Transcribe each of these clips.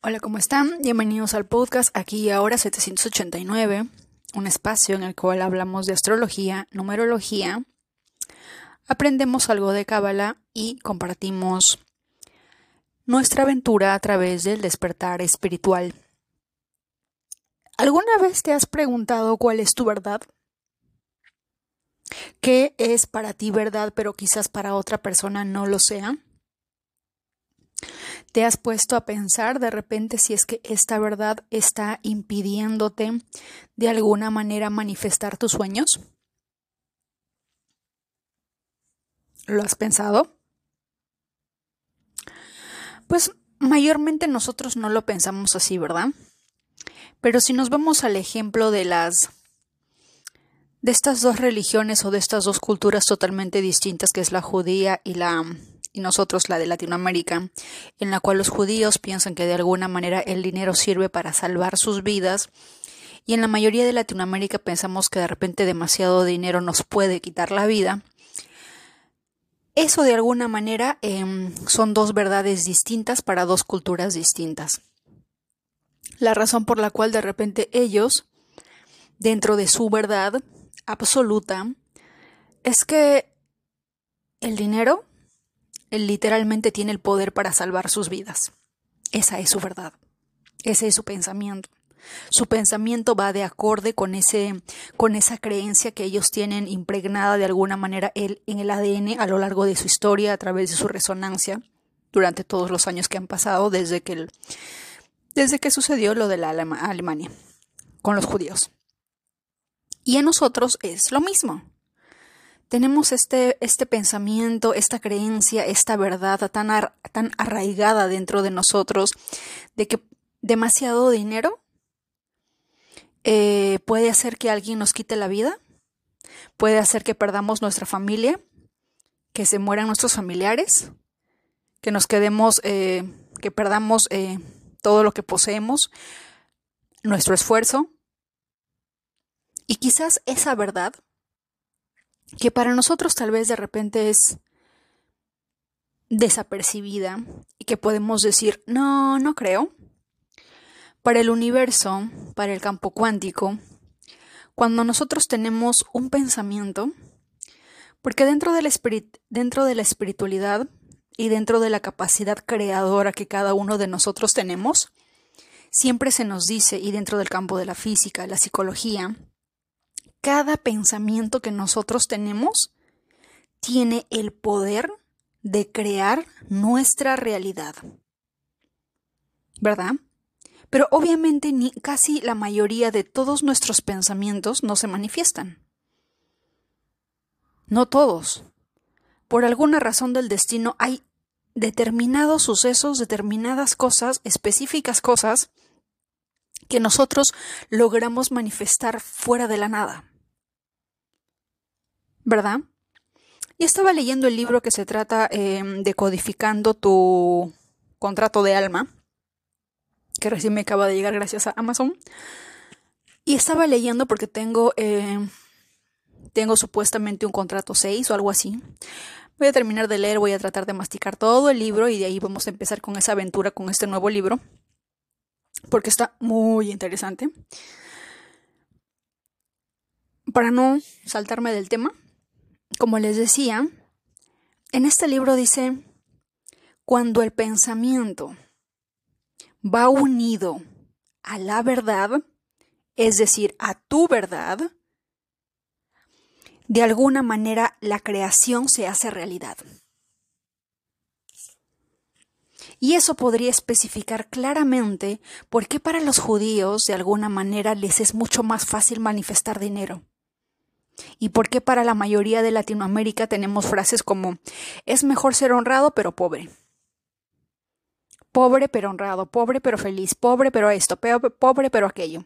Hola, ¿cómo están? Bienvenidos al podcast aquí y ahora 789, un espacio en el cual hablamos de astrología, numerología, aprendemos algo de Cábala y compartimos nuestra aventura a través del despertar espiritual. ¿Alguna vez te has preguntado cuál es tu verdad? ¿Qué es para ti verdad, pero quizás para otra persona no lo sea? ¿Te has puesto a pensar de repente si es que esta verdad está impidiéndote de alguna manera manifestar tus sueños? ¿Lo has pensado? Pues mayormente nosotros no lo pensamos así, ¿verdad? Pero si nos vamos al ejemplo de las de estas dos religiones o de estas dos culturas totalmente distintas que es la judía y la y nosotros la de Latinoamérica, en la cual los judíos piensan que de alguna manera el dinero sirve para salvar sus vidas, y en la mayoría de Latinoamérica pensamos que de repente demasiado dinero nos puede quitar la vida. Eso de alguna manera em, son dos verdades distintas para dos culturas distintas. La razón por la cual de repente ellos, dentro de su verdad absoluta, es que el dinero él literalmente tiene el poder para salvar sus vidas. Esa es su verdad. Ese es su pensamiento. Su pensamiento va de acorde con ese, con esa creencia que ellos tienen impregnada de alguna manera en el ADN a lo largo de su historia, a través de su resonancia, durante todos los años que han pasado desde que, desde que sucedió lo de la Alemania con los judíos. Y en nosotros es lo mismo tenemos este, este pensamiento, esta creencia, esta verdad tan, tan arraigada dentro de nosotros de que demasiado dinero eh, puede hacer que alguien nos quite la vida, puede hacer que perdamos nuestra familia, que se mueran nuestros familiares, que nos quedemos, eh, que perdamos eh, todo lo que poseemos, nuestro esfuerzo. Y quizás esa verdad que para nosotros tal vez de repente es desapercibida y que podemos decir, no, no creo. Para el universo, para el campo cuántico, cuando nosotros tenemos un pensamiento, porque dentro de la, dentro de la espiritualidad y dentro de la capacidad creadora que cada uno de nosotros tenemos, siempre se nos dice, y dentro del campo de la física, la psicología, cada pensamiento que nosotros tenemos tiene el poder de crear nuestra realidad. ¿Verdad? Pero obviamente ni casi la mayoría de todos nuestros pensamientos no se manifiestan. No todos. Por alguna razón del destino hay determinados sucesos, determinadas cosas, específicas cosas, que nosotros logramos manifestar fuera de la nada. ¿Verdad? Y estaba leyendo el libro que se trata em, de codificando tu contrato de alma, que recién me acaba de llegar gracias a Amazon. Y estaba leyendo porque tengo, em, tengo supuestamente un contrato 6 o algo así. Voy a terminar de leer, voy a tratar de masticar todo el libro y de ahí vamos a empezar con esa aventura, con este nuevo libro, porque está muy interesante. Para no saltarme del tema, como les decía, en este libro dice, cuando el pensamiento va unido a la verdad, es decir, a tu verdad, de alguna manera la creación se hace realidad. Y eso podría especificar claramente por qué para los judíos de alguna manera les es mucho más fácil manifestar dinero. ¿Y por qué para la mayoría de Latinoamérica tenemos frases como es mejor ser honrado pero pobre? Pobre pero honrado, pobre pero feliz, pobre pero esto, pobre pero aquello.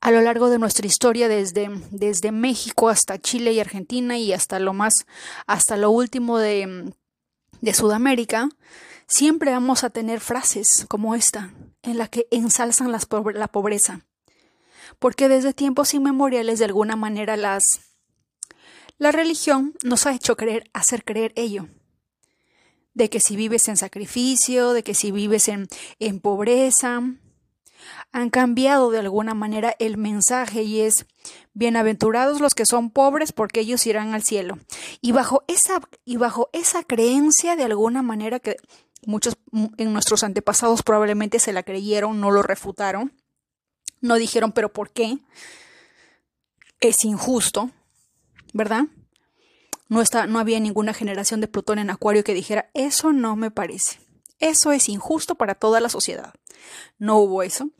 A lo largo de nuestra historia, desde, desde México hasta Chile y Argentina y hasta lo más, hasta lo último de, de Sudamérica, siempre vamos a tener frases como esta, en la que ensalzan la pobreza porque desde tiempos inmemoriales de alguna manera las la religión nos ha hecho creer, hacer creer ello. de que si vives en sacrificio, de que si vives en, en pobreza, han cambiado de alguna manera el mensaje y es bienaventurados los que son pobres porque ellos irán al cielo. Y bajo esa y bajo esa creencia de alguna manera que muchos en nuestros antepasados probablemente se la creyeron, no lo refutaron, no dijeron pero ¿por qué? Es injusto, ¿verdad? No, está, no había ninguna generación de Plutón en Acuario que dijera, eso no me parece. Eso es injusto para toda la sociedad. No hubo eso.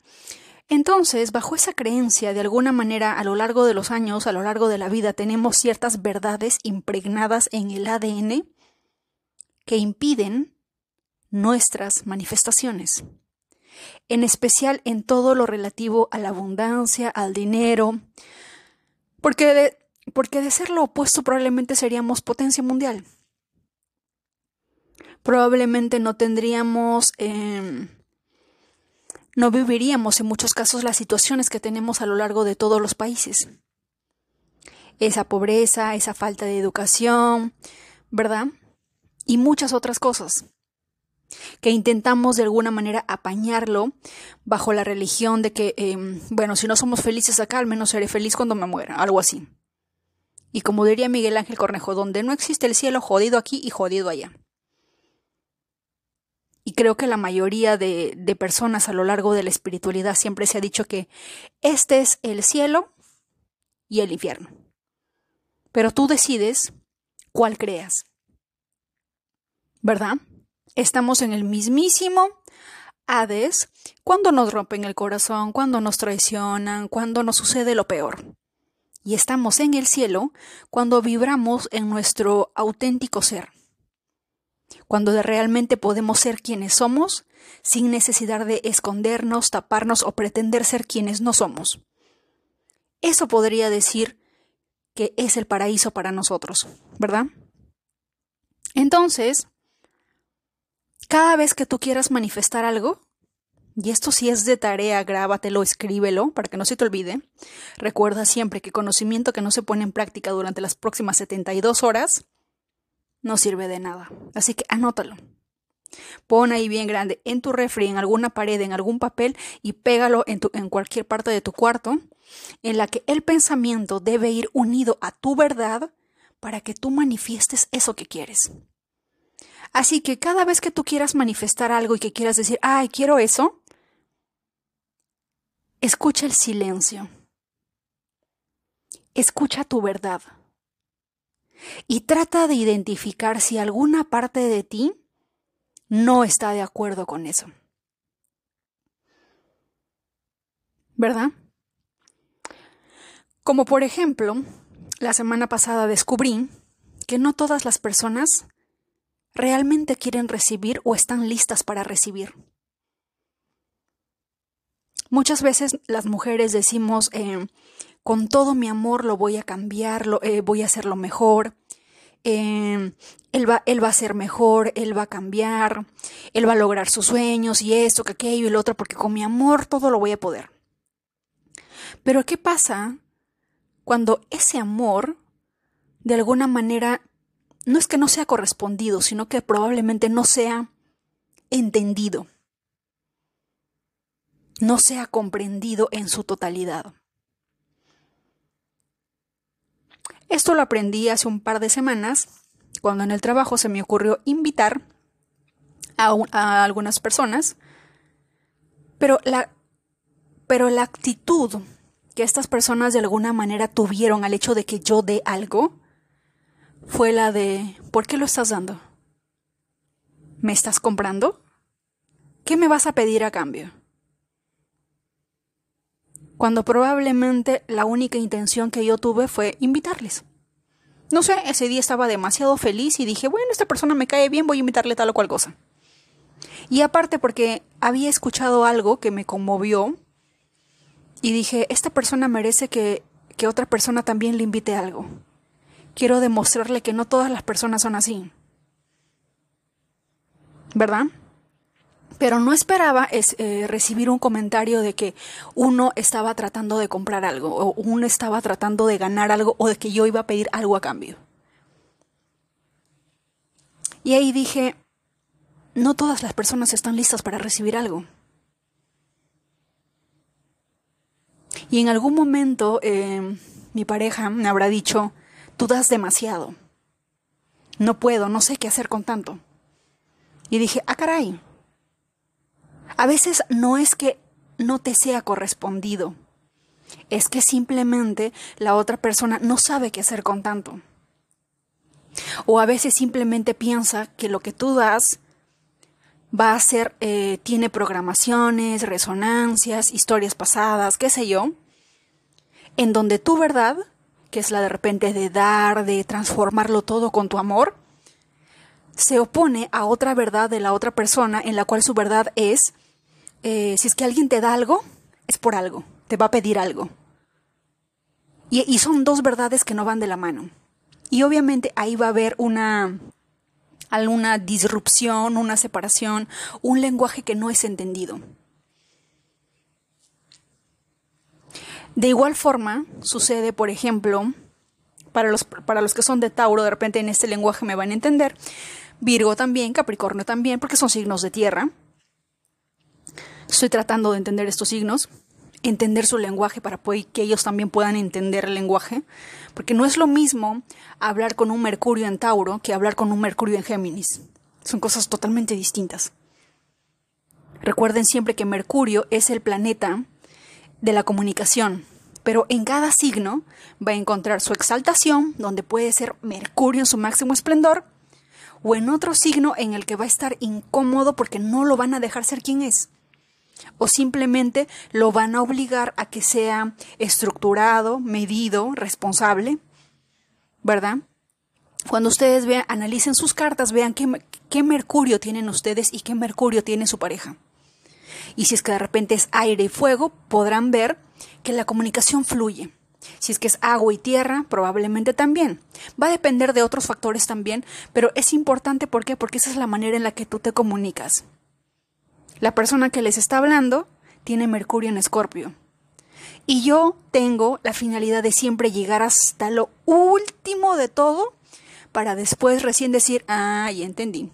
Entonces, bajo esa creencia, de alguna manera, a lo largo de los años, a lo largo de la vida, tenemos ciertas verdades impregnadas en el ADN que impiden nuestras manifestaciones, en especial en todo lo relativo a la abundancia, al dinero, porque de, porque de ser lo opuesto probablemente seríamos potencia mundial. Probablemente no tendríamos... Eh, no viviríamos en muchos casos las situaciones que tenemos a lo largo de todos los países. Esa pobreza, esa falta de educación, ¿verdad? Y muchas otras cosas que intentamos de alguna manera apañarlo bajo la religión de que, em, bueno, si no somos felices acá, al menos seré feliz cuando me muera, algo así. Y como diría Miguel Ángel Cornejo, donde no existe el cielo, jodido aquí y jodido allá y creo que la mayoría de, de, personas a lo largo de la espiritualidad siempre se ha dicho que este es el cielo y el infierno. Pero tú decides cuál creas. ¿Verdad? Estamos en el mismísimo Hades cuando nos rompen el corazón, cuando nos traicionan, cuando nos sucede lo peor. Y estamos en el cielo cuando vibramos en nuestro auténtico ser cuando realmente podemos ser quienes somos sin necesidad de escondernos, taparnos o pretender ser quienes no somos. Eso podría decir que es el paraíso para nosotros, ¿verdad? Entonces, cada vez que tú quieras manifestar algo, y esto si es de tarea, grábatelo, escríbelo para que no se te olvide. Recuerda siempre que conocimiento que no se pone en práctica durante las próximas 72 horas no sirve de nada. Así que anótalo. Pon ahí bien grande en tu refri, en alguna pared, en algún papel y pégalo en, en cualquier parte de tu cuarto en la que el pensamiento debe ir unido a tu verdad para que tú manifiestes eso que quieres. Así que cada vez que tú quieras manifestar algo y que quieras decir, ay, quiero eso, escucha el silencio. Escucha tu verdad y trata de identificar si alguna parte de ti no está de acuerdo con eso. ¿Verdad? Como por ejemplo, la semana pasada descubrí que no todas las personas realmente quieren recibir o están listas para recibir. Muchas veces las mujeres decimos, eh, con todo mi amor lo voy a cambiar, lo, eh, voy a hacerlo mejor. Eh, él, va, él va a ser mejor, él va a cambiar, él va a lograr sus sueños y esto, que aquello y lo otro, porque con mi amor todo lo voy a poder. Pero ¿qué pasa cuando ese amor, de alguna manera, no es que no sea correspondido, sino que probablemente no sea entendido, no sea comprendido en su totalidad? Esto lo aprendí hace un par de semanas, cuando en el trabajo se me ocurrió invitar a, algunas personas, pero la, pero la actitud que estas personas de alguna manera tuvieron al hecho de que yo dé algo fue la de ¿por qué lo estás dando? ¿Me estás comprando? ¿Qué me vas a pedir a cambio? cuando probablemente la única intención que yo tuve fue invitarles. No sé, ese día estaba demasiado feliz y dije, bueno, esta persona me cae bien, voy a invitarle tal o cual cosa. Y aparte porque había escuchado algo que me conmovió y dije, esta persona merece que, que otra persona también le invite algo. Quiero demostrarle que no todas las personas son así. ¿Verdad? pero no esperaba es, eh, recibir un comentario de que uno estaba tratando de comprar algo, o uno estaba tratando de ganar algo, o de que yo iba a pedir algo a cambio. Y ahí dije, no todas las personas están listas para recibir algo. Y en algún momento eh, mi pareja me habrá dicho, tú das demasiado. No puedo, no sé qué hacer con tanto. Y dije, ah, caray. A veces no es que no te sea correspondido, es que simplemente la otra persona no sabe qué hacer con tanto. O a veces simplemente piensa que lo que tú das va a ser, eh, tiene programaciones, resonancias, historias pasadas, qué sé yo, en donde tu verdad, que es la de repente de dar, de transformarlo todo con tu amor, se opone a otra verdad de la otra persona en la cual su verdad es, eh, si es que alguien te da algo, es por algo, te va a pedir algo. Y, y son dos verdades que no van de la mano. Y obviamente ahí va a haber una, alguna disrupción, una separación, un lenguaje que no es entendido. De igual forma, sucede, por ejemplo, para los, para los que son de Tauro, de repente en este lenguaje me van a entender, Virgo también, Capricornio también, porque son signos de tierra. Estoy tratando de entender estos signos entender su lenguaje para que ellos también puedan entender el lenguaje, porque no es lo mismo hablar con un Mercurio en Tauro que hablar con un Mercurio en Géminis. Son cosas totalmente distintas. Recuerden siempre que Mercurio es el planeta de la comunicación, pero en cada signo va a encontrar su exaltación, donde puede ser Mercurio en su máximo esplendor, o en otro signo en el que va a estar incómodo porque no lo van a dejar ser quien es o simplemente lo van a obligar a que sea estructurado, medido, responsable, ¿verdad? Cuando ustedes vean, analicen sus cartas, vean qué, qué mercurio tienen ustedes y qué mercurio tiene su pareja. Y si es que de repente es aire y fuego, podrán ver que la comunicación fluye. Si es que es agua y tierra, probablemente también. Va a depender de otros factores también, pero es importante ¿por qué? porque esa es la manera en la que tú te comunicas. La persona que les está hablando tiene Mercurio en Escorpio. Y yo tengo la finalidad de siempre llegar hasta lo último de todo para después recién decir, ah, ya entendí.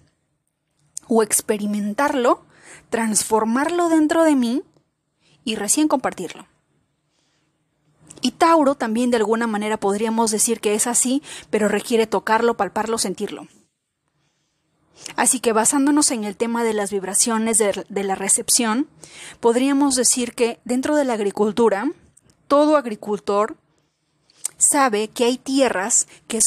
O experimentarlo, transformarlo dentro de mí y recién compartirlo. Y Tauro también de alguna manera podríamos decir que es así, pero requiere tocarlo, palparlo, sentirlo. Así que basándonos en el tema de las vibraciones de, la recepción, podríamos decir que dentro de la agricultura, todo agricultor sabe que hay tierras que,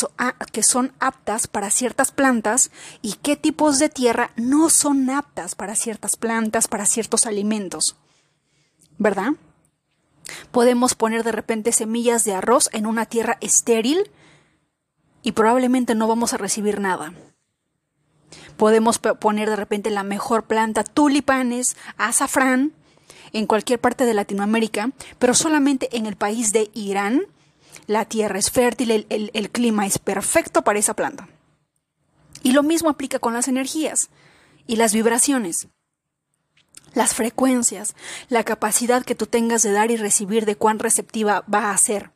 que, son aptas para ciertas plantas y qué tipos de tierra no son aptas para ciertas plantas, para ciertos alimentos. ¿Verdad? Podemos poner de repente semillas de arroz en una tierra estéril y probablemente no vamos a recibir nada. Podemos poner de repente la mejor planta, tulipanes, azafrán, en cualquier parte de Latinoamérica, pero solamente en el país de Irán la tierra es fértil, el, clima es perfecto para esa planta. Y lo mismo aplica con las energías y las vibraciones, las frecuencias, la capacidad que tú tengas de dar y recibir de cuán receptiva va a ser.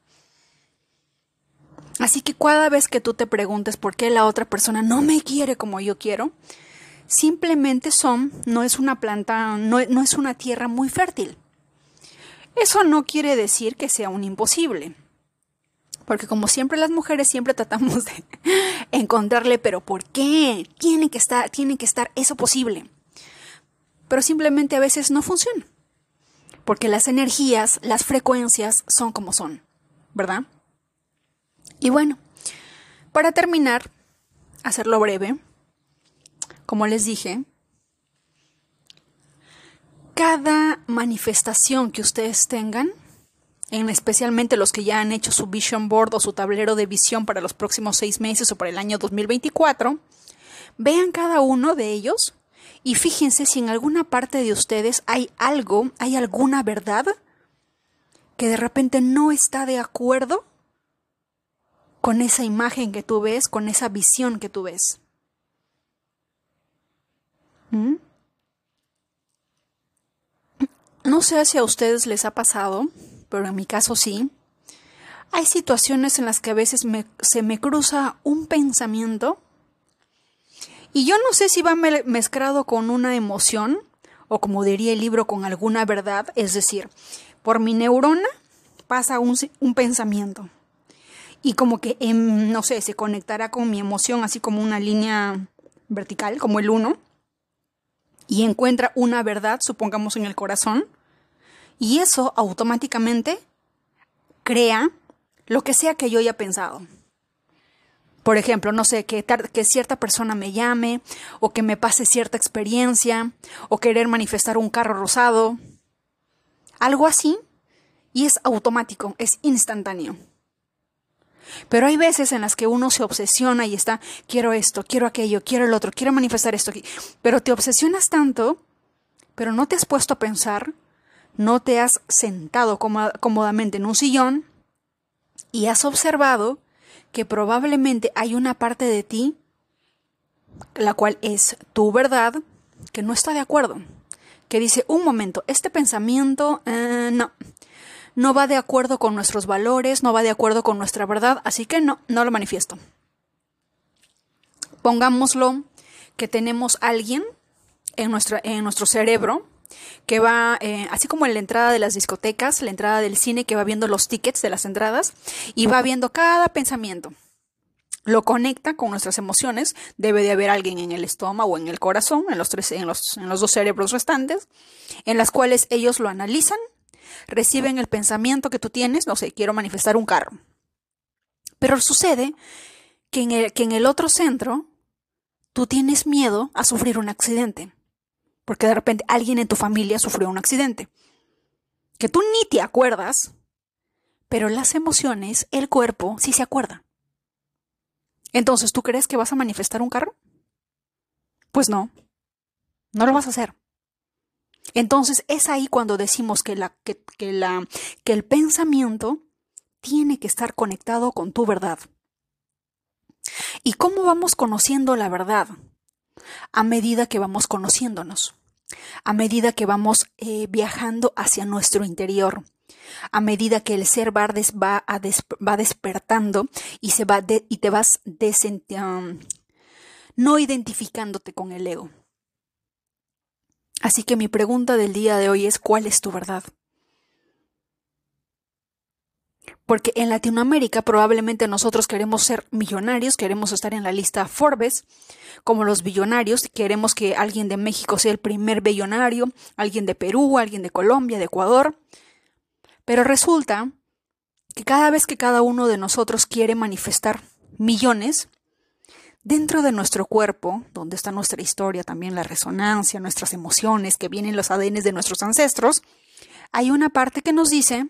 Así que cada vez que tú te preguntes por qué la otra persona no me quiere como yo quiero, simplemente son, no es una planta, no, es una tierra muy fértil. Eso no quiere decir que sea un imposible. Porque como siempre las mujeres siempre tratamos de encontrarle, pero ¿por qué? Tiene que estar, tiene que estar eso posible. Pero simplemente a veces no funciona. Porque las energías, las frecuencias son como son, ¿verdad? Y bueno, para terminar, hacerlo breve, como les dije, cada manifestación que ustedes tengan, en especialmente los que ya han hecho su vision board o su tablero de visión para los próximos seis meses o para el año 2024, vean cada uno de ellos y fíjense si en alguna parte de ustedes hay algo, hay alguna verdad que de repente no está de acuerdo con esa imagen que tú ves, con esa visión que tú ves. ¿Mm? No sé si a ustedes les ha pasado, pero en mi caso sí. Hay situaciones en las que a veces se me cruza un pensamiento Y yo no sé si va mezclado con una emoción o como diría el libro, con alguna verdad, es decir, por mi neurona pasa un, pensamiento y como que, em, no sé, se conectará con mi emoción así como una línea vertical, como el uno, y encuentra una verdad, supongamos en el corazón, y eso automáticamente crea lo que sea que yo haya pensado. Por ejemplo, no sé, que, que, cierta persona me llame, o que me pase cierta experiencia, o querer manifestar un carro rosado. Algo así, y es automático, es instantáneo. Pero hay veces en las que uno se obsesiona y está, quiero esto, quiero aquello, quiero el otro, quiero manifestar esto, pero te obsesionas tanto, pero no te has puesto a pensar, no te has sentado cómodamente en un sillón y has observado que probablemente hay una parte de ti, la cual es tu verdad, que no está de acuerdo, que dice, un momento, este pensamiento eh, no, no va de acuerdo con nuestros valores, no va de acuerdo con nuestra verdad, así que no, no lo manifiesto. Pongámoslo que tenemos alguien en, en nuestro cerebro que va, eh, así como en la entrada de las discotecas, la entrada del cine, que va viendo los tickets de las entradas y va viendo cada pensamiento. Lo conecta con nuestras emociones. Debe de haber alguien en el estómago o en el corazón, en los, tres, en los, en los dos cerebros restantes, en las cuales ellos lo analizan, reciben el pensamiento que tú tienes, no sé, quiero manifestar un carro. Pero sucede que en el, que en el otro centro tú tienes miedo a sufrir un accidente porque de repente alguien en tu familia sufrió un accidente, que tú ni te acuerdas, pero las emociones, el cuerpo, sí se acuerda. Entonces, ¿tú crees que vas a manifestar un carro? Pues no, no lo vas a hacer. Entonces es ahí cuando decimos que, la, que, la, que el pensamiento tiene que estar conectado con tu verdad. ¿Y cómo vamos conociendo la verdad? A medida que vamos conociéndonos, a medida que vamos eh, viajando hacia nuestro interior, a medida que el ser va, va, despertando y, se va y te vas no identificándote con el ego. Así que mi pregunta del día de hoy es, ¿cuál es tu verdad? Porque en Latinoamérica probablemente nosotros queremos ser millonarios, queremos estar en la lista Forbes, como los billonarios, queremos que alguien de México sea el primer billonario, alguien de Perú, alguien de Colombia, de Ecuador. Pero resulta que cada vez que cada uno de nosotros quiere manifestar millones, dentro de nuestro cuerpo, donde está nuestra historia, también la resonancia, nuestras emociones, que vienen los ADN de nuestros ancestros, hay una parte que nos dice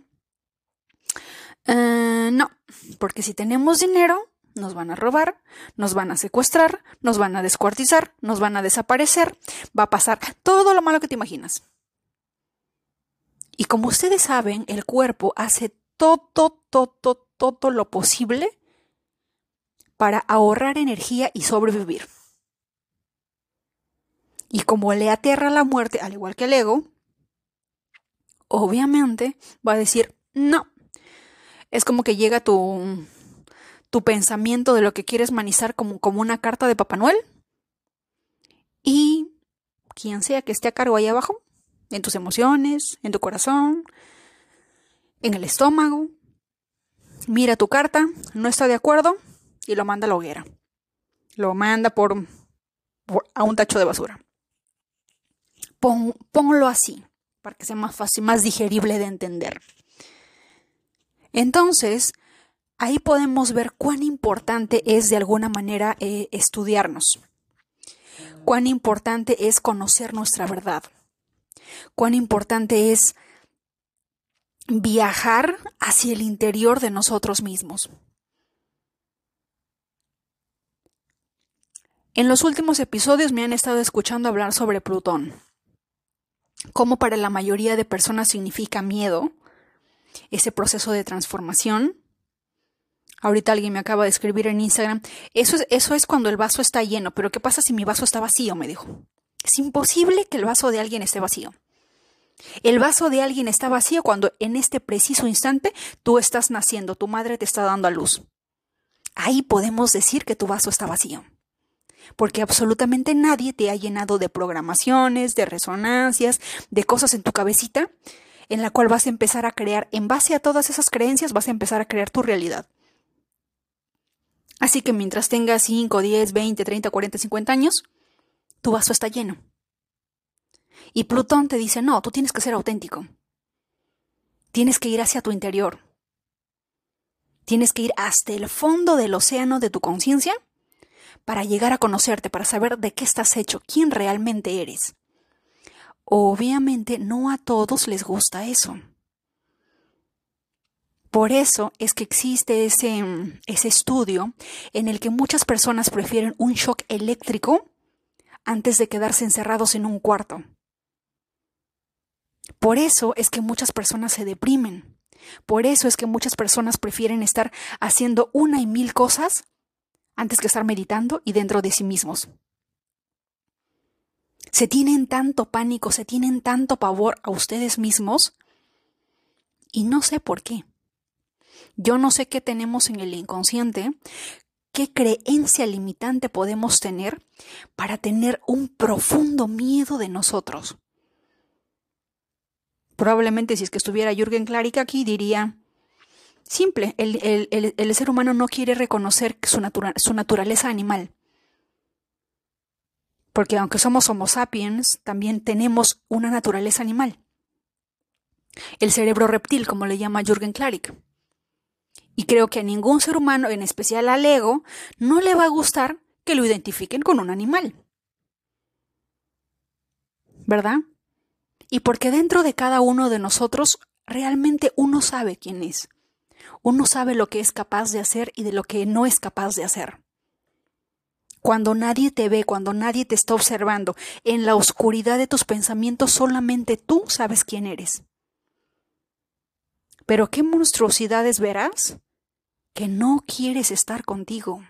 eh, no, porque si tenemos dinero, nos van a robar, nos van a secuestrar, nos van a descuartizar, nos van a desaparecer, va a pasar todo lo malo que te imaginas. Y como ustedes saben, el cuerpo hace todo, todo, todo lo posible para ahorrar energía y sobrevivir. Y como le aterra la muerte, al igual que el ego, obviamente va a decir, no, es como que llega tu, tu pensamiento de lo que quieres manizar como, como una carta de Papá Noel. Y quien sea que esté a cargo ahí abajo, en tus emociones, en tu corazón, en el estómago, mira tu carta, no está de acuerdo y lo manda a la hoguera. Lo manda por, a un tacho de basura. ponlo así, para que sea más fácil, más digerible de entender. Entonces, ahí podemos ver cuán importante es de alguna manera eh, estudiarnos, cuán importante es conocer nuestra verdad, cuán importante es viajar hacia el interior de nosotros mismos. En los últimos episodios me han estado escuchando hablar sobre Plutón, cómo para la mayoría de personas significa miedo, ese proceso de transformación. Ahorita alguien me acaba de escribir en Instagram, eso es, eso es cuando el vaso está lleno, pero ¿qué pasa si mi vaso está vacío? me dijo. Es imposible que el vaso de alguien esté vacío. El vaso de alguien está vacío cuando en este preciso instante tú estás naciendo, tu madre te está dando a luz. Ahí podemos decir que tu vaso está vacío. porque absolutamente nadie te ha llenado de programaciones, de resonancias, de cosas en tu cabecita, en la cual vas a empezar a crear, en base a todas esas creencias, vas a empezar a crear tu realidad. Así que mientras tengas 5, 10, 20, 30, 40, 50 años, tu vaso está lleno. Y Plutón te dice, no, tú tienes que ser auténtico. Tienes que ir hacia tu interior. Tienes que ir hasta el fondo del océano de tu conciencia para llegar a conocerte, para saber de qué estás hecho, quién realmente eres. Obviamente no a todos les gusta eso. Por eso es que existe ese, ese, estudio en el que muchas personas prefieren un shock eléctrico antes de quedarse encerrados en un cuarto. Por eso es que muchas personas se deprimen. Por eso es que muchas personas prefieren estar haciendo una y mil cosas antes que estar meditando y dentro de sí mismos. Se tienen tanto pánico, se tienen tanto pavor a ustedes mismos y no sé por qué. Yo no sé qué tenemos en el inconsciente, qué creencia limitante podemos tener para tener un profundo miedo de nosotros. Probablemente si es que estuviera Jürgen Klarik aquí diría, Simple, el, ser humano no quiere reconocer su, su naturaleza animal. Porque aunque somos Homo sapiens, también tenemos una naturaleza animal. El cerebro reptil, como le llama Jürgen Klarik. Y creo que a ningún ser humano, en especial al ego, no le va a gustar que lo identifiquen con un animal. ¿Verdad? Y porque dentro de cada uno de nosotros realmente uno sabe quién es. Uno sabe lo que es capaz de hacer y de lo que no es capaz de hacer. Cuando nadie te ve, cuando nadie te está observando, en la oscuridad de tus pensamientos solamente tú sabes quién eres. Pero qué monstruosidades verás que no quieres estar contigo.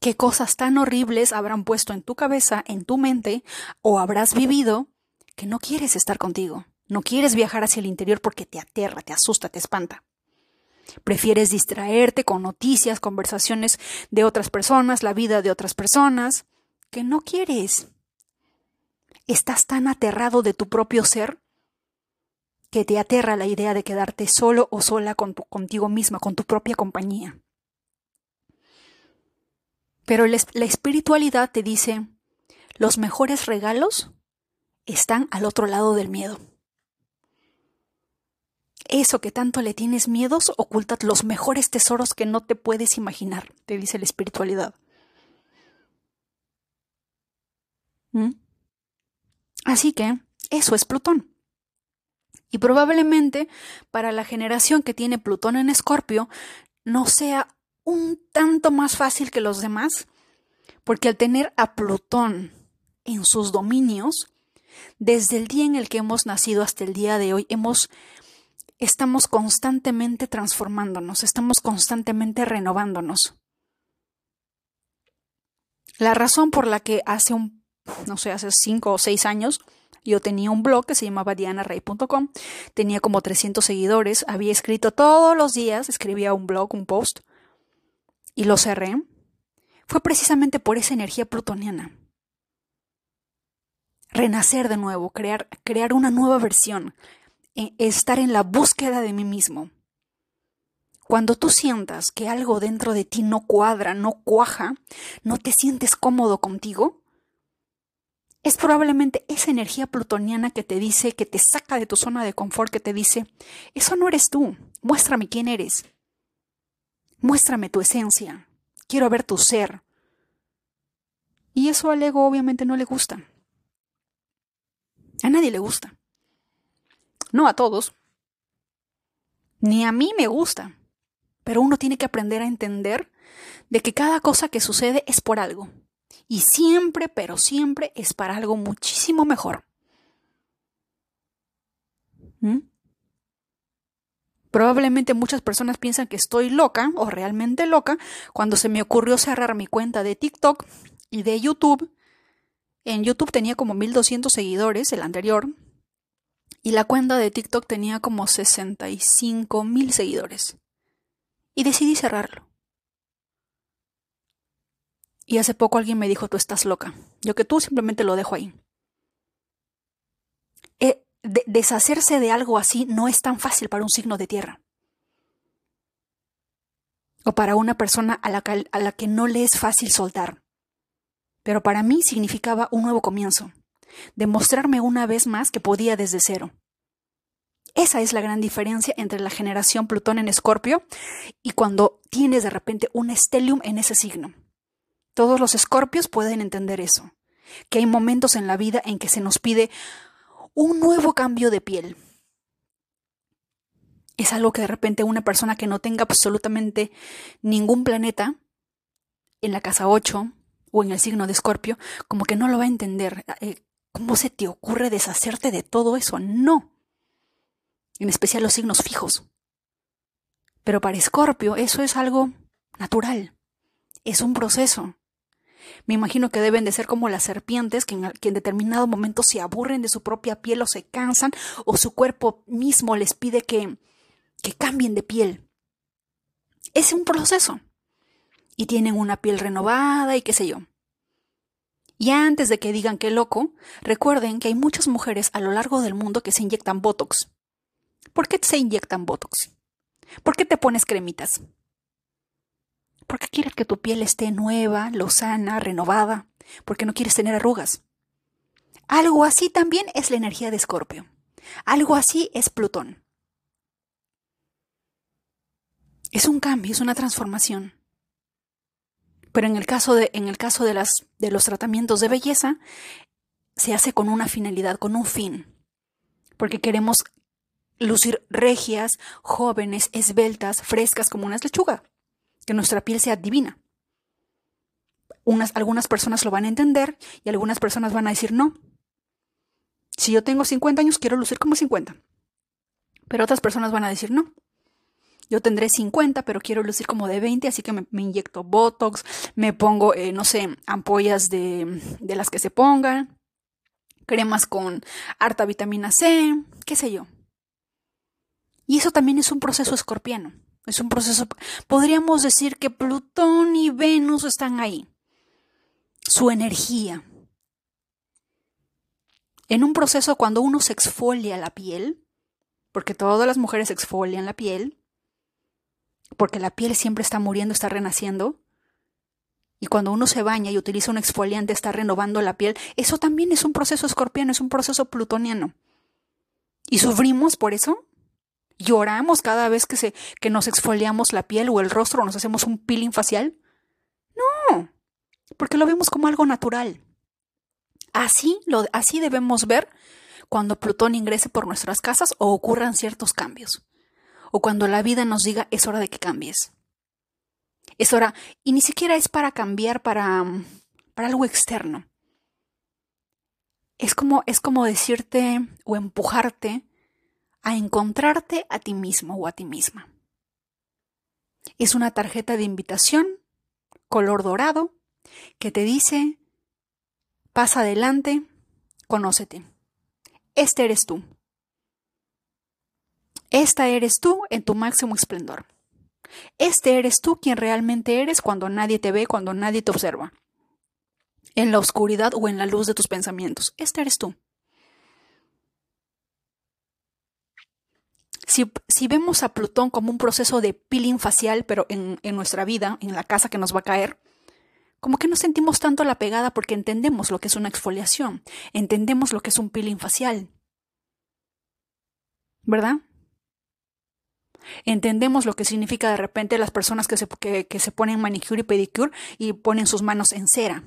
¿Qué cosas tan horribles habrán puesto en tu cabeza, en tu mente, o habrás vivido que no quieres estar contigo? No quieres viajar hacia el interior porque te aterra, te asusta, te espanta. Prefieres distraerte con noticias, conversaciones de otras personas, la vida de otras personas, que no quieres. Estás tan aterrado de tu propio ser que te aterra la idea de quedarte solo o sola con contigo misma, con tu propia compañía. Pero la espiritualidad te dice, los mejores regalos están al otro lado del miedo. Eso que tanto le tienes miedos oculta los mejores tesoros que no te puedes imaginar, te dice la espiritualidad. ¿Mm? Así que eso es Plutón. Y probablemente para la generación que tiene Plutón en Escorpio no sea un tanto más fácil que los demás, porque al tener a Plutón en sus dominios, desde el día en el que hemos nacido hasta el día de hoy, hemos estamos constantemente transformándonos, estamos constantemente renovándonos. La razón por la que hace un, no sé, hace cinco o seis años, yo tenía un blog que se llamaba dianarey.com, tenía como 300 seguidores, había escrito todos los días, escribía un blog, un post, y lo cerré, fue precisamente por esa energía plutoniana. Renacer de nuevo, crear, crear una nueva versión, estar en la búsqueda de mí mismo. Cuando tú sientas que algo dentro de ti no cuadra, no cuaja, no te sientes cómodo contigo, es probablemente esa energía plutoniana que te dice, que te saca de tu zona de confort, que te dice, eso no eres tú, muéstrame quién eres, muéstrame tu esencia, quiero ver tu ser. Y eso al ego obviamente no le gusta. A nadie le gusta. No a todos. Ni a mí me gusta. Pero uno tiene que aprender a entender de que cada cosa que sucede es por algo. Y siempre, pero siempre es para algo muchísimo mejor. ¿Mm? Probablemente muchas personas piensan que estoy loca o realmente loca cuando se me ocurrió cerrar mi cuenta de TikTok y de YouTube. En YouTube tenía como 1200 seguidores, el anterior, y la cuenta de TikTok tenía como 65 mil seguidores. Y decidí cerrarlo. Y hace poco alguien me dijo, tú estás loca. Yo que tú simplemente lo dejo ahí. Eh, deshacerse de algo así no es tan fácil para un signo de tierra. O para una persona a la, a la que no le es fácil soltar. Pero para mí significaba un nuevo comienzo. Demostrarme una vez más que podía desde cero. Esa es la gran diferencia entre la generación Plutón en Escorpio y cuando tienes de repente un stellium en ese signo. Todos los escorpios pueden entender eso, que hay momentos en la vida en que se nos pide un nuevo cambio de piel. Es algo que de repente una persona que no tenga absolutamente ningún planeta en la casa 8 o en el signo de Escorpio, como que no lo va a entender. Eh, ¿Cómo se te ocurre deshacerte de todo eso? No en especial los signos fijos. Pero para Escorpio eso es algo natural, es un proceso. Me imagino que deben de ser como las serpientes que en, determinado momento se aburren de su propia piel o se cansan o su cuerpo mismo les pide que, que cambien de piel. Es un proceso. Y tienen una piel renovada y qué sé yo. Y antes de que digan que loco, recuerden que hay muchas mujeres a lo largo del mundo que se inyectan Botox. ¿Por qué se inyectan Botox? ¿Por qué te pones cremitas? Porque quieres que tu piel esté nueva, lozana, renovada, porque no quieres tener arrugas. Algo así también es la energía de Escorpio. Algo así es Plutón. Es un cambio, es una transformación. Pero en el caso de, en el caso de, las, de los tratamientos de belleza, se hace con una finalidad, con un fin. Porque queremos lucir regias, jóvenes, esbeltas, frescas como unas lechuga, que nuestra piel sea divina. Unas, algunas personas lo van a entender y algunas personas van a decir no. Si yo tengo 50 años, quiero lucir como 50. Pero otras personas van a decir no. Yo tendré 50, pero quiero lucir como de 20, así que me, inyecto Botox, me pongo, eh, no sé, ampollas de, de las que se pongan, cremas con harta vitamina C, qué sé yo. Y eso también es un proceso escorpiano. Es un proceso, podríamos decir que Plutón y Venus están ahí. Su energía. En un proceso cuando uno se exfolia la piel, porque todas las mujeres exfolian la piel, porque la piel siempre está muriendo, está renaciendo, y cuando uno se baña y utiliza un exfoliante está renovando la piel, eso también es un proceso escorpiano, es un proceso plutoniano. ¿Y sufrimos por eso? ¿Lloramos cada vez que, se, que nos exfoliamos la piel o el rostro o nos hacemos un peeling facial? No, porque lo vemos como algo natural. Así, lo, así debemos ver cuando Plutón ingrese por nuestras casas o ocurran ciertos cambios. O cuando la vida nos diga es hora de que cambies. Es hora, y ni siquiera es para cambiar para, para algo externo. Es como, es como decirte o empujarte a encontrarte a ti mismo o a ti misma. Es una tarjeta de invitación, color dorado, que te dice, pasa adelante, conócete. Este eres tú. Esta eres tú en tu máximo esplendor. Este eres tú quien realmente eres cuando nadie te ve, cuando nadie te observa. En la oscuridad o en la luz de tus pensamientos. Este eres tú. Si, vemos a Plutón como un proceso de peeling facial, pero en, en nuestra vida, en la casa que nos va a caer, como que no sentimos tanto la pegada porque entendemos lo que es una exfoliación, entendemos lo que es un peeling facial. ¿Verdad? Entendemos lo que significa de repente las personas que se, que, se ponen manicure y pedicure y ponen sus manos en cera.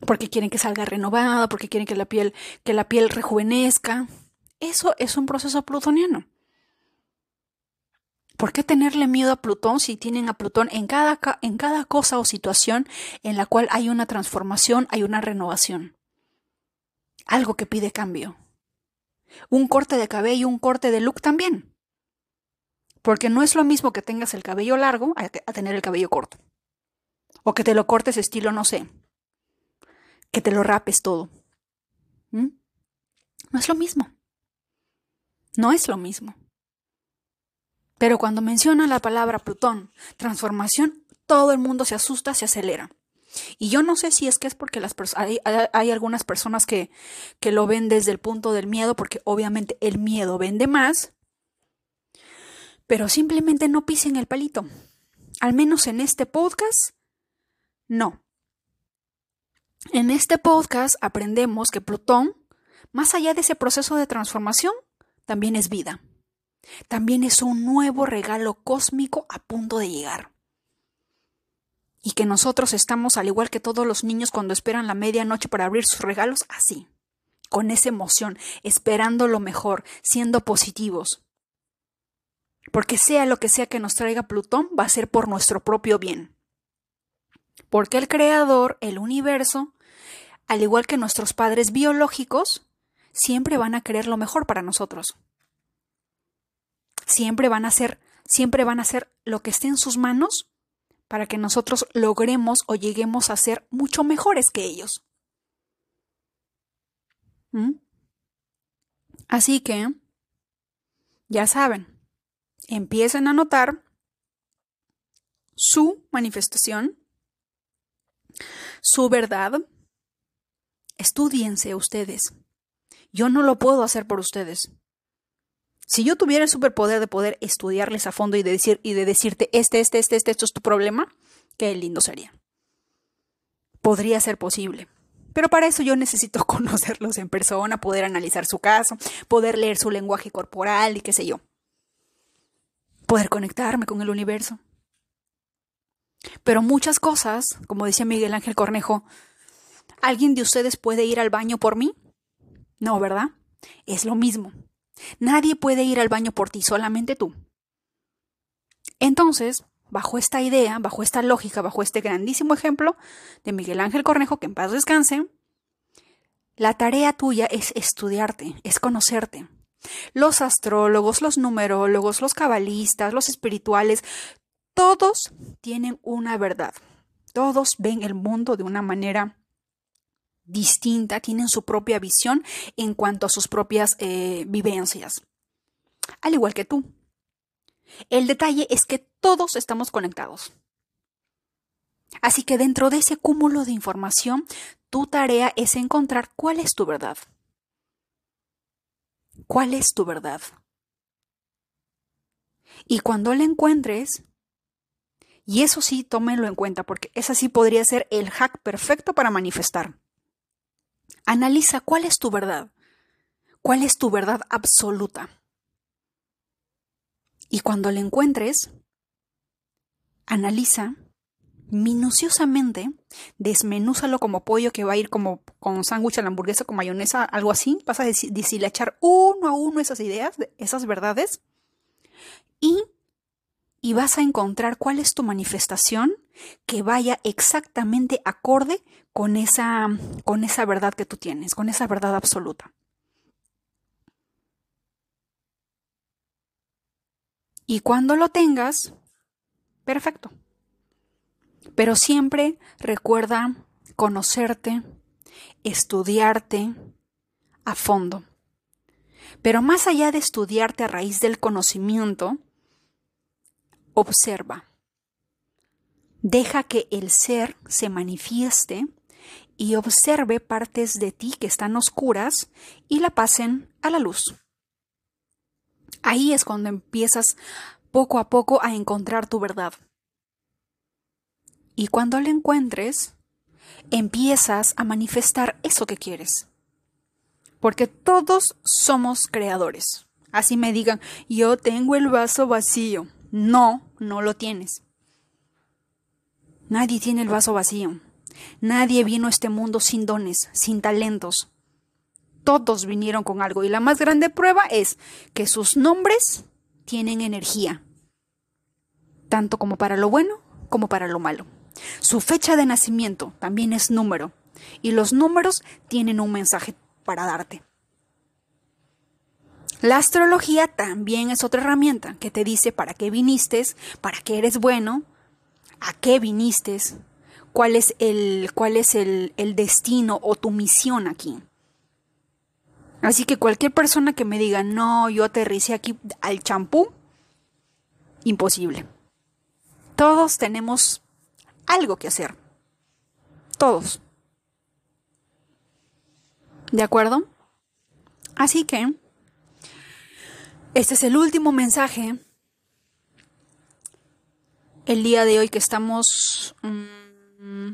Porque quieren que salga renovada, porque quieren que la piel, que la piel rejuvenezca. Eso es un proceso plutoniano. ¿Por qué tenerle miedo a Plutón si tienen a Plutón en cada, en cada cosa o situación en la cual hay una transformación, hay una renovación? Algo que pide cambio. Un corte de cabello, un corte de look también. Porque no es lo mismo que tengas el cabello largo a, tener el cabello corto. O que te lo cortes estilo, no sé, que te lo rapes todo. ¿Mm? No es lo mismo. No es lo mismo. Pero cuando menciona la palabra Plutón, transformación, todo el mundo se asusta, se acelera. Y yo no sé si es que es porque las hay, hay, algunas personas que, que lo ven desde el punto del miedo, porque obviamente el miedo vende más, pero simplemente no pisen el palito. Al menos en este podcast, no. En este podcast aprendemos que Plutón, más allá de ese proceso de transformación, también es vida. También es un nuevo regalo cósmico a punto de llegar. Y que nosotros estamos, al igual que todos los niños cuando esperan la medianoche para abrir sus regalos, así, con esa emoción, esperando lo mejor, siendo positivos. Porque sea lo que sea que nos traiga Plutón, va a ser por nuestro propio bien. Porque el Creador, el universo, al igual que nuestros padres biológicos, siempre van a querer lo mejor para nosotros. Siempre van a hacer, siempre van a hacer lo que esté en sus manos para que nosotros logremos o lleguemos a ser mucho mejores que ellos. ¿Mm? Así que, ya saben, empiecen a notar su manifestación, su verdad. Estudiense ustedes. Yo no lo puedo hacer por ustedes. Si yo tuviera el superpoder de poder estudiarles a fondo y de, decir, y de decirte, este, este, este, este, esto es tu problema, qué lindo sería. Podría ser posible. Pero para eso yo necesito conocerlos en persona, poder analizar su caso, poder leer su lenguaje corporal y qué sé yo. Poder conectarme con el universo. Pero muchas cosas, como decía Miguel Ángel Cornejo, ¿alguien de ustedes puede ir al baño por mí? No, ¿verdad? Es lo mismo. Nadie puede ir al baño por ti, solamente tú. Entonces, bajo esta idea, bajo esta lógica, bajo este grandísimo ejemplo de Miguel Ángel Cornejo, que en paz descanse, la tarea tuya es estudiarte, es conocerte. Los astrólogos, los numerólogos, los cabalistas, los espirituales, todos tienen una verdad. Todos ven el mundo de una manera distinta, tienen su propia visión en cuanto a sus propias eh, vivencias, al igual que tú. El detalle es que todos estamos conectados. Así que dentro de ese cúmulo de información, tu tarea es encontrar cuál es tu verdad. ¿Cuál es tu verdad? Y cuando la encuentres, y eso sí, tómenlo en cuenta, porque esa sí podría ser el hack perfecto para manifestar. Analiza cuál es tu verdad, cuál es tu verdad absoluta. Y cuando la encuentres, analiza minuciosamente, desmenúzalo como pollo que va a ir como con sándwich a la hamburguesa con mayonesa, algo así. Vas a deshilachar uno a uno esas ideas, esas verdades, y, y vas a encontrar cuál es tu manifestación que vaya exactamente acorde con esa, con esa verdad que tú tienes, con esa verdad absoluta. Y cuando lo tengas, perfecto. Pero siempre recuerda conocerte, estudiarte a fondo. Pero más allá de estudiarte a raíz del conocimiento, observa. Deja que el ser se manifieste y observe partes de ti que están oscuras y la pasen a la luz. Ahí es cuando empiezas poco a poco a encontrar tu verdad. Y cuando la encuentres, empiezas a manifestar eso que quieres. Porque todos somos creadores. Así me digan, yo tengo el vaso vacío. No, no lo tienes. Nadie tiene el vaso vacío. Nadie vino a este mundo sin dones, sin talentos. Todos vinieron con algo y la más grande prueba es que sus nombres tienen energía, tanto como para lo bueno como para lo malo. Su fecha de nacimiento también es número y los números tienen un mensaje para darte. La astrología también es otra herramienta que te dice para qué viniste, para qué eres bueno, a qué viniste, cuál es el, cuál es el, el destino o tu misión aquí. Así que cualquier persona que me diga, no, yo aterricé aquí al champú, imposible. Todos tenemos algo que hacer. Todos. ¿De acuerdo? Así que, este es el último mensaje el día de hoy que estamos mm,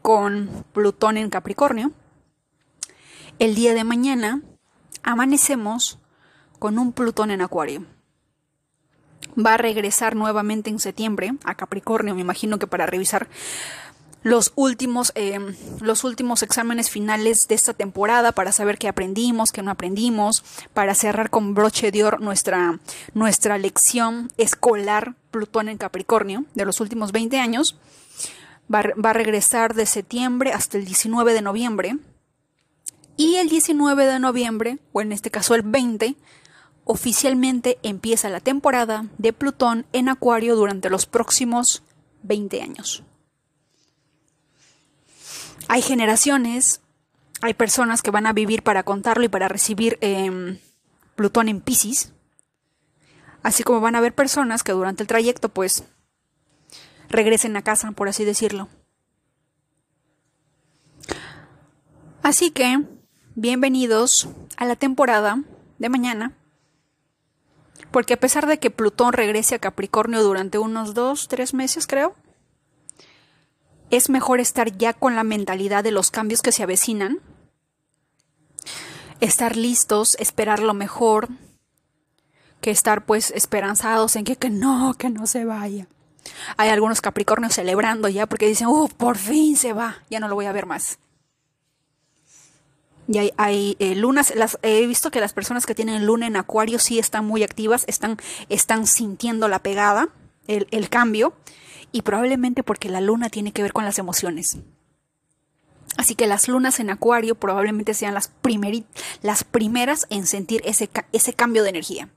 con Plutón en Capricornio. El día de mañana amanecemos con un Plutón en Acuario. Va a regresar nuevamente en septiembre a Capricornio, me imagino que para revisar los últimos, eh, los últimos exámenes finales de esta temporada para saber qué aprendimos, qué no aprendimos, para cerrar con broche de oro nuestra, nuestra lección escolar Plutón en Capricornio de los últimos 20 años. Va, va a regresar de septiembre hasta el 19 de noviembre. Y el 19 de noviembre, o en este caso el 20, oficialmente empieza la temporada de Plutón en Acuario durante los próximos 20 años. Hay generaciones, hay personas que van a vivir para contarlo y para recibir em, Plutón en Pisces. Así como van a haber personas que durante el trayecto, pues, regresen a casa, por así decirlo. Así que, bienvenidos a la temporada de mañana. Porque a pesar de que Plutón regrese a Capricornio durante unos dos, tres meses, creo, es mejor estar ya con la mentalidad de los cambios que se avecinan, estar listos, esperar lo mejor, que estar pues esperanzados en que, que no, que no se vaya. Hay algunos Capricornios celebrando ya porque dicen, ¡uh, por fin se va! Ya no lo voy a ver más. Y hay, eh, lunas, he visto que las personas que tienen luna en acuario sí están muy activas, están, están sintiendo la pegada, el cambio y probablemente porque la luna tiene que ver con las emociones. Así que las lunas en acuario probablemente sean las, las primeras en sentir ese, ese cambio de energía.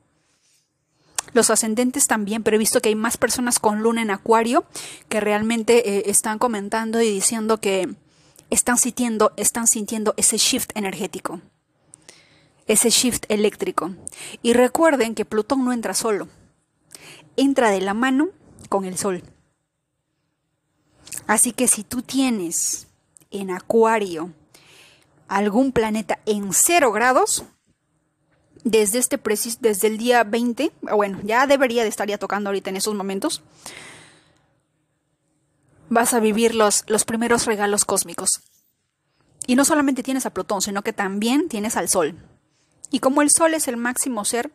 Los ascendentes también, pero he visto que hay más personas con luna en acuario que realmente eh, están comentando y diciendo que están sintiendo, están sintiendo ese shift energético, ese shift eléctrico. Y recuerden que Plutón no entra solo, entra de la mano con el Sol. Así que si tú tienes en Acuario algún planeta en cero grados, desde este desde el día 20, bueno, ya debería de estar ya tocando ahorita en esos momentos, vas a vivir los, los primeros regalos cósmicos. Y no solamente tienes a Plutón, sino que también tienes al Sol. Y como el Sol es el máximo ser,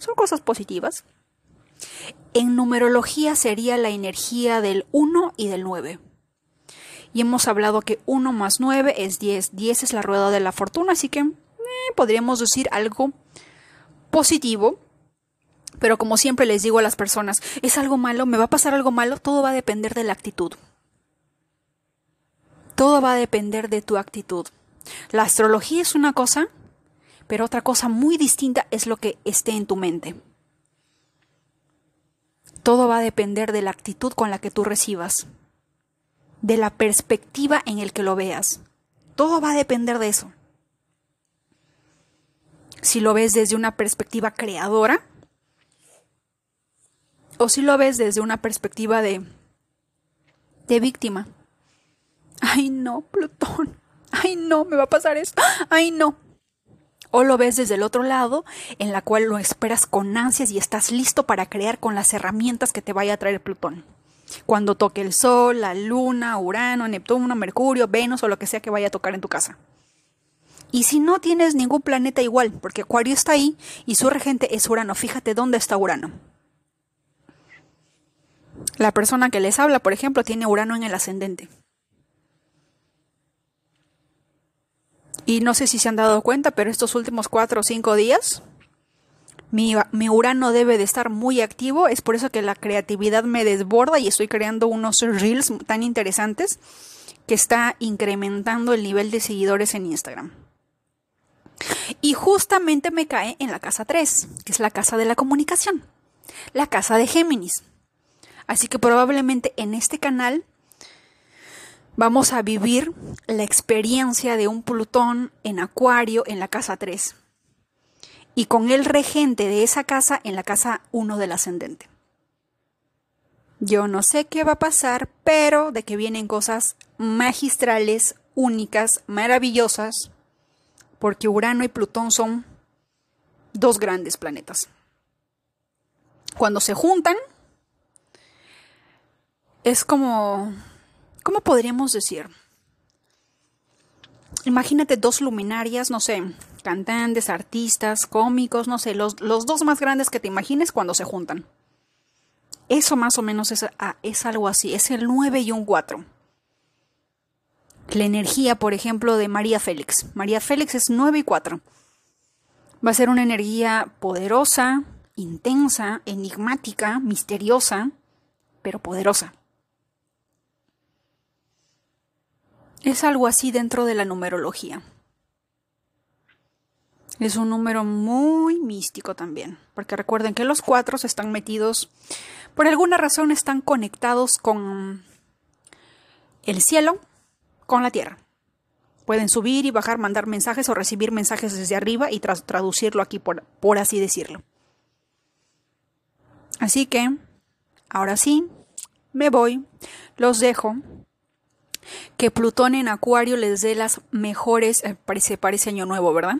son cosas positivas. En numerología sería la energía del 1 y del 9. Y hemos hablado que 1 más 9 es 10. 10 es la rueda de la fortuna, así que eh, podríamos decir algo positivo. Pero como siempre les digo a las personas, ¿es algo malo? ¿Me va a pasar algo malo? Todo va a depender de la actitud. Todo va a depender de tu actitud. La astrología es una cosa, pero otra cosa muy distinta es lo que esté en tu mente. Todo va a depender de la actitud con la que tú recibas, de la perspectiva en el que lo veas. Todo va a depender de eso. Si lo ves desde una perspectiva creadora o si lo ves desde una perspectiva de de víctima. Ay, no, Plutón. Ay, no, me va a pasar esto. Ay, no o lo ves desde el otro lado, en la cual lo esperas con ansias y estás listo para crear con las herramientas que te vaya a traer Plutón. Cuando toque el Sol, la Luna, Urano, Neptuno, Mercurio, Venus o lo que sea que vaya a tocar en tu casa. Y si no tienes ningún planeta igual, porque Acuario está ahí y su regente es Urano, fíjate dónde está Urano. La persona que les habla, por ejemplo, tiene Urano en el ascendente. Y no sé si se han dado cuenta, pero estos últimos cuatro o cinco días mi, mi, Urano debe de estar muy activo. Es por eso que la creatividad me desborda y estoy creando unos reels tan interesantes que está incrementando el nivel de seguidores en Instagram. Y justamente me cae en la casa 3, que es la casa de la comunicación, la casa de Géminis. Así que probablemente en este canal vamos a vivir la experiencia de un Plutón en Acuario en la casa 3 y con el regente de esa casa en la casa 1 del ascendente. Yo no sé qué va a pasar, pero de que vienen cosas magistrales, únicas, maravillosas, porque Urano y Plutón son dos grandes planetas. Cuando se juntan, es como, ¿cómo podríamos decir? Imagínate dos luminarias, no sé, cantantes, artistas, cómicos, no sé, los, los dos más grandes que te imagines cuando se juntan. Eso más o menos es, ah, es algo así, es el 9 y un 4. La energía, por ejemplo, de María Félix. María Félix es 9 y 4. Va a ser una energía poderosa, intensa, enigmática, misteriosa, pero poderosa. Es algo así dentro de la numerología. Es un número muy místico también, porque recuerden que los cuatro están metidos, por alguna razón están conectados con el cielo, con la tierra. Pueden subir y bajar, mandar mensajes o recibir mensajes desde arriba y traducirlo aquí, por, por así decirlo. Así que, ahora sí, me voy, los dejo. Que Plutón en Acuario les dé las mejores, eh, parece, parece año nuevo, ¿verdad?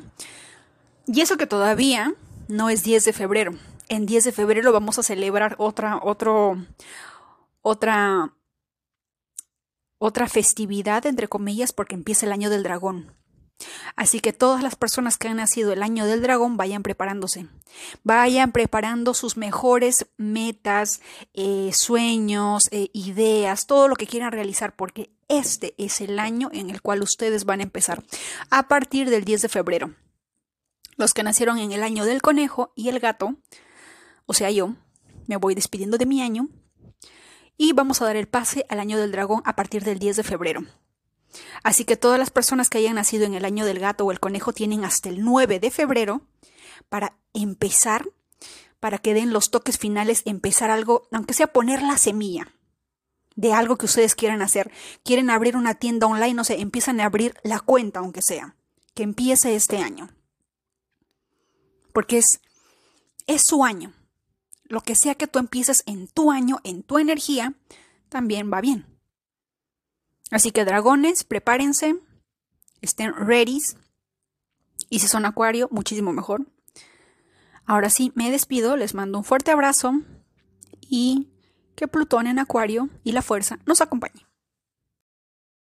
Y eso que todavía no es 10 de febrero. En 10 de febrero vamos a celebrar otra, otro, otra, otra festividad, entre comillas, porque empieza el año del dragón. Así que todas las personas que han nacido el año del dragón vayan preparándose, vayan preparando sus mejores metas, eh, sueños, eh, ideas, todo lo que quieran realizar, porque este es el año en el cual ustedes van a empezar a partir del 10 de febrero. Los que nacieron en el año del conejo y el gato, o sea yo, me voy despidiendo de mi año y vamos a dar el pase al año del dragón a partir del 10 de febrero. Así que todas las personas que hayan nacido en el año del gato o el conejo tienen hasta el 9 de febrero para empezar, para que den los toques finales, empezar algo, aunque sea poner la semilla de algo que ustedes quieran hacer. Quieren abrir una tienda online, no sé, empiezan a abrir la cuenta, aunque sea. Que empiece este año porque es, es su año. Lo que sea que tú empieces en tu año, en tu energía, también va bien. Así que dragones, prepárense, estén ready. Y si son acuario, muchísimo mejor. Ahora sí, me despido, les mando un fuerte abrazo y que Plutón en acuario y la fuerza nos acompañe.